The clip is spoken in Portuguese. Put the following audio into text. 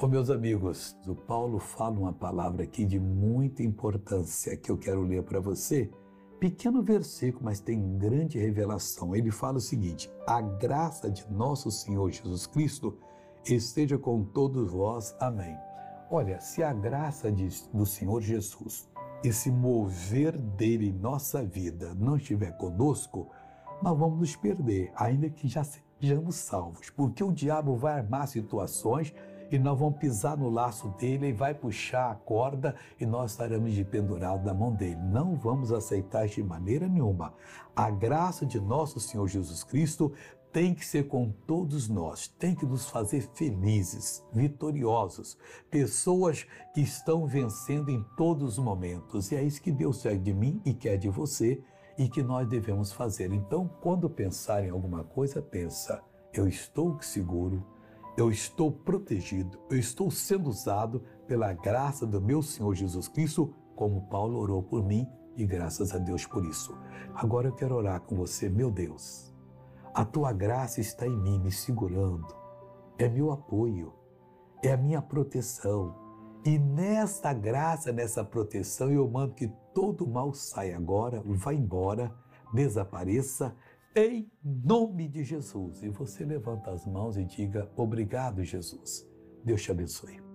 Ô meus amigos, o Paulo fala uma palavra aqui de muita importância que eu quero ler para você. Pequeno versículo, mas tem grande revelação. Ele fala o seguinte: A graça de nosso Senhor Jesus Cristo esteja com todos vós. Amém. Olha, se a graça de, do Senhor Jesus, esse mover dele em nossa vida não estiver conosco, nós vamos nos perder, ainda que já sejamos salvos, porque o diabo vai armar situações e nós vamos pisar no laço dele e vai puxar a corda e nós estaremos de pendurado da mão dele. Não vamos aceitar de maneira nenhuma. A graça de nosso Senhor Jesus Cristo tem que ser com todos nós, tem que nos fazer felizes, vitoriosos, pessoas que estão vencendo em todos os momentos. E é isso que Deus quer de mim e quer de você e que nós devemos fazer. Então, quando pensar em alguma coisa, pensa: eu estou seguro, eu estou protegido, eu estou sendo usado pela graça do meu Senhor Jesus Cristo, como Paulo orou por mim e graças a Deus por isso. Agora eu quero orar com você, meu Deus. A tua graça está em mim, me segurando, é meu apoio, é a minha proteção. E nesta graça, nessa proteção, eu mando que todo mal saia agora, vá embora, desapareça em nome de Jesus. E você levanta as mãos e diga: Obrigado, Jesus. Deus te abençoe.